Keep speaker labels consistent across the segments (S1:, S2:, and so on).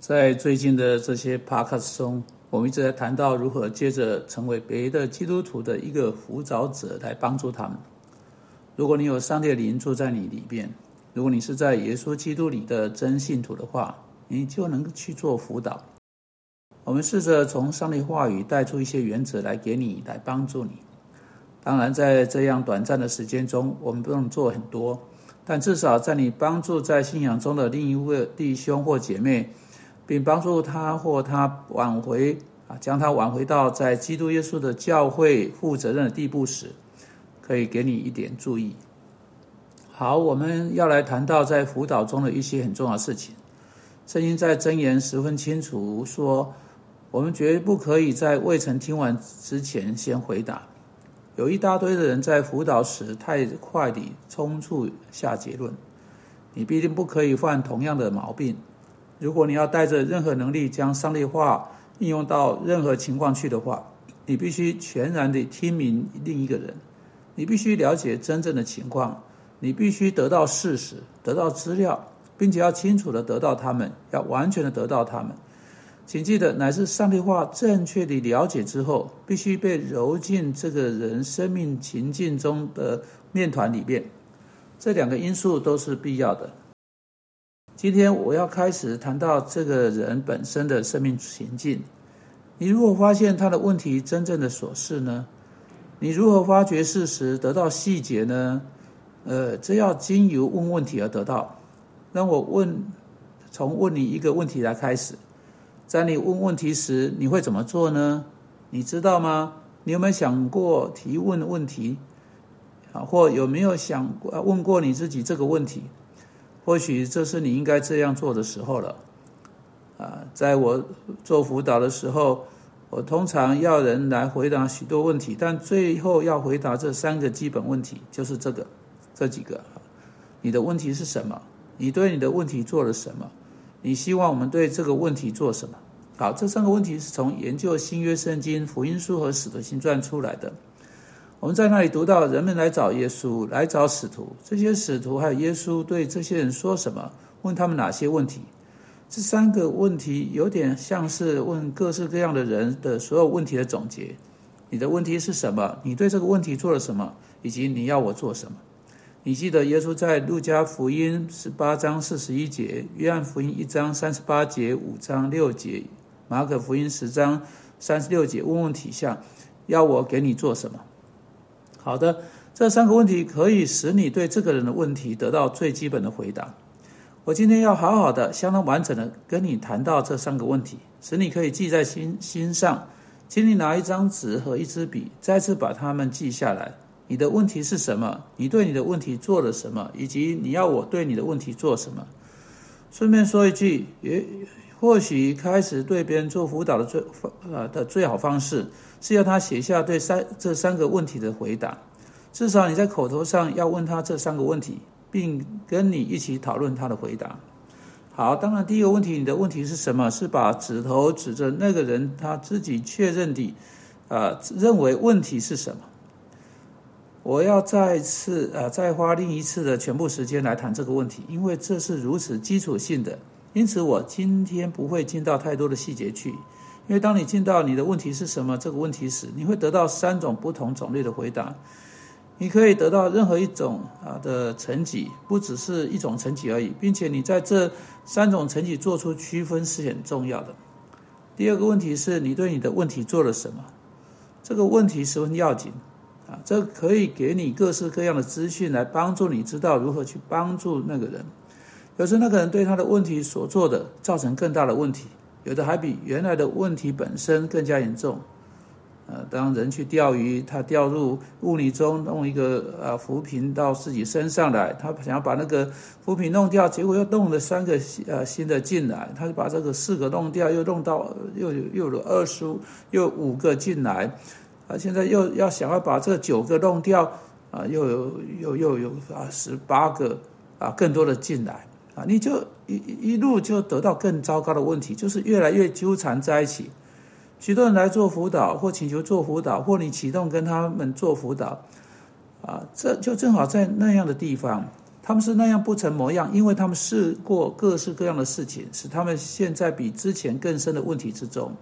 S1: 在最近的这些 podcast 中，我们一直在谈到如何接着成为别的基督徒的一个辅导者来帮助他们。如果你有上帝的灵住在你里边，如果你是在耶稣基督里的真信徒的话，你就能去做辅导。我们试着从上帝话语带出一些原则来给你，来帮助你。当然，在这样短暂的时间中，我们不用做很多，但至少在你帮助在信仰中的另一位弟兄或姐妹，并帮助他或他挽回啊，将他挽回到在基督耶稣的教会负责任的地步时，可以给你一点注意。好，我们要来谈到在辅导中的一些很重要的事情。圣经在箴言十分清楚说，我们绝不可以在未曾听完之前先回答。有一大堆的人在辅导时太快地冲出下结论，你必定不可以犯同样的毛病。如果你要带着任何能力将上帝化应用到任何情况去的话，你必须全然地听明另一个人，你必须了解真正的情况，你必须得到事实，得到资料，并且要清楚地得到他们，要完全地得到他们。请记得，乃是上帝话正确的了解之后，必须被揉进这个人生命情境中的面团里面。这两个因素都是必要的。今天我要开始谈到这个人本身的生命情境。你如何发现他的问题真正的所示呢？你如何发掘事实，得到细节呢？呃，这要经由问问题而得到。让我问，从问你一个问题来开始。在你问问题时，你会怎么做呢？你知道吗？你有没有想过提问问题？啊，或有没有想过问过你自己这个问题？或许这是你应该这样做的时候了。啊，在我做辅导的时候，我通常要人来回答许多问题，但最后要回答这三个基本问题，就是这个，这几个。你的问题是什么？你对你的问题做了什么？你希望我们对这个问题做什么？好，这三个问题是从研究新约圣经、福音书和使徒行传出来的。我们在那里读到，人们来找耶稣，来找使徒。这些使徒还有耶稣对这些人说什么？问他们哪些问题？这三个问题有点像是问各式各样的人的所有问题的总结。你的问题是什么？你对这个问题做了什么？以及你要我做什么？你记得耶稣在路加福音十八章四十一节、约翰福音一章三十八节、五章六节、马可福音十章三十六节问问题下，要我给你做什么？好的，这三个问题可以使你对这个人的问题得到最基本的回答。我今天要好好的、相当完整的跟你谈到这三个问题，使你可以记在心心上。请你拿一张纸和一支笔，再次把它们记下来。你的问题是什么？你对你的问题做了什么？以及你要我对你的问题做什么？顺便说一句，也或许开始对别人做辅导的最呃的最好方式，是要他写下对三这三个问题的回答。至少你在口头上要问他这三个问题，并跟你一起讨论他的回答。好，当然第一个问题，你的问题是什么？是把指头指着那个人他自己确认的，呃，认为问题是什么？我要再次呃再花另一次的全部时间来谈这个问题，因为这是如此基础性的，因此我今天不会进到太多的细节去。因为当你进到你的问题是什么这个问题时，你会得到三种不同种类的回答。你可以得到任何一种啊的成绩，不只是一种成绩而已，并且你在这三种成绩做出区分是很重要的。第二个问题是你对你的问题做了什么？这个问题十分要紧。啊，这可以给你各式各样的资讯，来帮助你知道如何去帮助那个人。有时那个人对他的问题所做的，造成更大的问题；有的还比原来的问题本身更加严重。呃，当人去钓鱼，他掉入污泥中，弄一个呃浮萍到自己身上来，他想要把那个浮萍弄掉，结果又弄了三个呃新的进来，他就把这个四个弄掉，又弄到又又有二十又五个进来。啊，现在又要想要把这九个弄掉，啊，又有又又有啊十八个啊更多的进来，啊，你就一一路就得到更糟糕的问题，就是越来越纠缠在一起。许多人来做辅导，或请求做辅导，或你启动跟他们做辅导，啊，这就正好在那样的地方，他们是那样不成模样，因为他们试过各式各样的事情，使他们现在比之前更深的问题之中。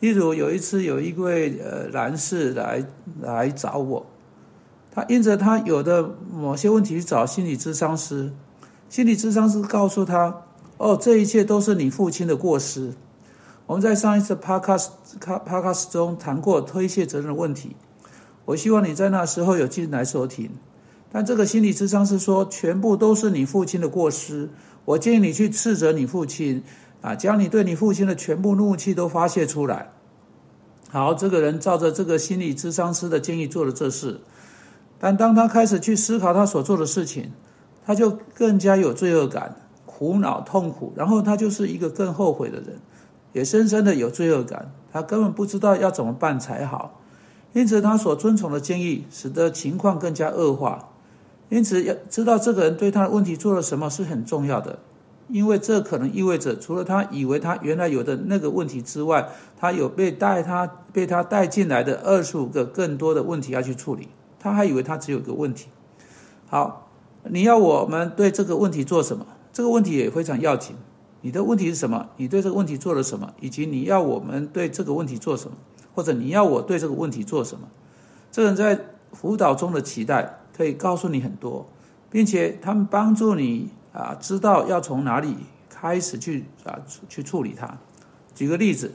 S1: 例如有一次，有一位呃男士来来找我，他因着他有的某些问题去找心理咨商师，心理咨商师告诉他：“哦，这一切都是你父亲的过失。”我们在上一次 podcast podcast 中谈过推卸责任的问题，我希望你在那时候有进来收听。但这个心理咨商师说，全部都是你父亲的过失。我建议你去斥责你父亲。啊，将你对你父亲的全部怒气都发泄出来。好，这个人照着这个心理咨商师的建议做了这事，但当他开始去思考他所做的事情，他就更加有罪恶感、苦恼、痛苦，然后他就是一个更后悔的人，也深深的有罪恶感。他根本不知道要怎么办才好，因此他所遵从的建议使得情况更加恶化。因此，要知道这个人对他的问题做了什么是很重要的。因为这可能意味着，除了他以为他原来有的那个问题之外，他有被带他被他带进来的二十五个更多的问题要去处理。他还以为他只有一个问题。好，你要我们对这个问题做什么？这个问题也非常要紧。你的问题是什么？你对这个问题做了什么？以及你要我们对这个问题做什么？或者你要我对这个问题做什么？这人在辅导中的期待可以告诉你很多，并且他们帮助你。啊，知道要从哪里开始去啊去处理它。举个例子，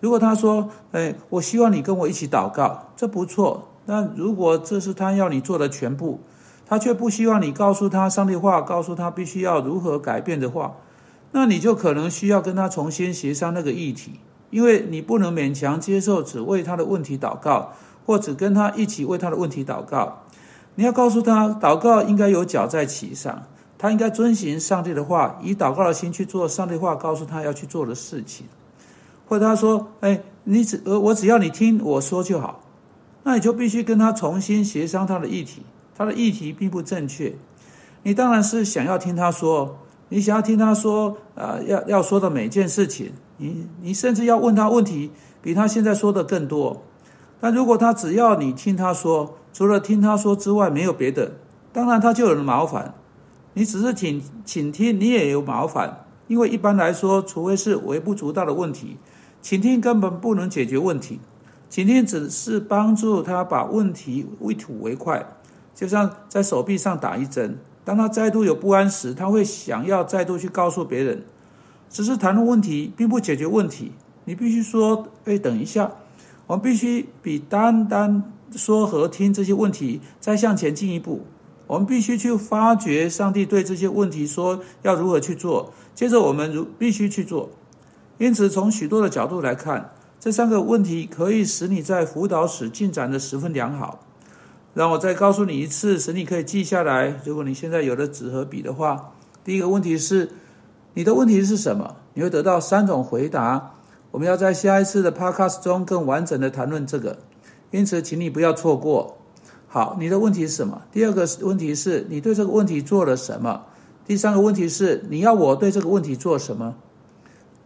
S1: 如果他说：“哎，我希望你跟我一起祷告，这不错。”那如果这是他要你做的全部，他却不希望你告诉他上帝话，告诉他必须要如何改变的话，那你就可能需要跟他重新协商那个议题，因为你不能勉强接受只为他的问题祷告，或只跟他一起为他的问题祷告。你要告诉他，祷告应该有脚在其上。他应该遵循上帝的话，以祷告的心去做上帝话告诉他要去做的事情。或者他说：“哎，你只呃，我只要你听我说就好。”那你就必须跟他重新协商他的议题。他的议题并不正确。你当然是想要听他说，你想要听他说啊，要要说的每件事情。你你甚至要问他问题，比他现在说的更多。但如果他只要你听他说，除了听他说之外没有别的，当然他就有了麻烦。你只是请请听，你也有麻烦，因为一般来说，除非是微不足道的问题，请听根本不能解决问题。倾听只是帮助他把问题一吐为快，就像在手臂上打一针。当他再度有不安时，他会想要再度去告诉别人。只是谈论问题，并不解决问题。你必须说：“哎，等一下，我们必须比单单说和听这些问题再向前进一步。”我们必须去发掘上帝对这些问题说要如何去做，接着我们如必须去做。因此，从许多的角度来看，这三个问题可以使你在辅导史进展的十分良好。让我再告诉你一次，使你可以记下来。如果你现在有了纸和笔的话，第一个问题是你的问题是什么？你会得到三种回答。我们要在下一次的 Podcast 中更完整的谈论这个，因此，请你不要错过。好，你的问题是什么？第二个问题是你对这个问题做了什么？第三个问题是你要我对这个问题做什么？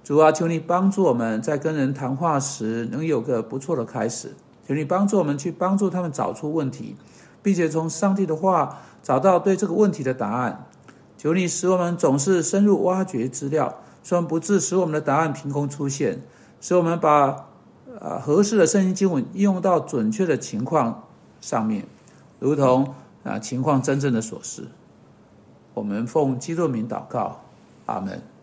S1: 主啊，求你帮助我们在跟人谈话时能有个不错的开始。求你帮助我们去帮助他们找出问题，并且从上帝的话找到对这个问题的答案。求你使我们总是深入挖掘资料，使我们不致使我们的答案凭空出现，使我们把呃合适的圣经经文应用到准确的情况上面。如同啊情况真正的所示，我们奉基督名祷告，阿门。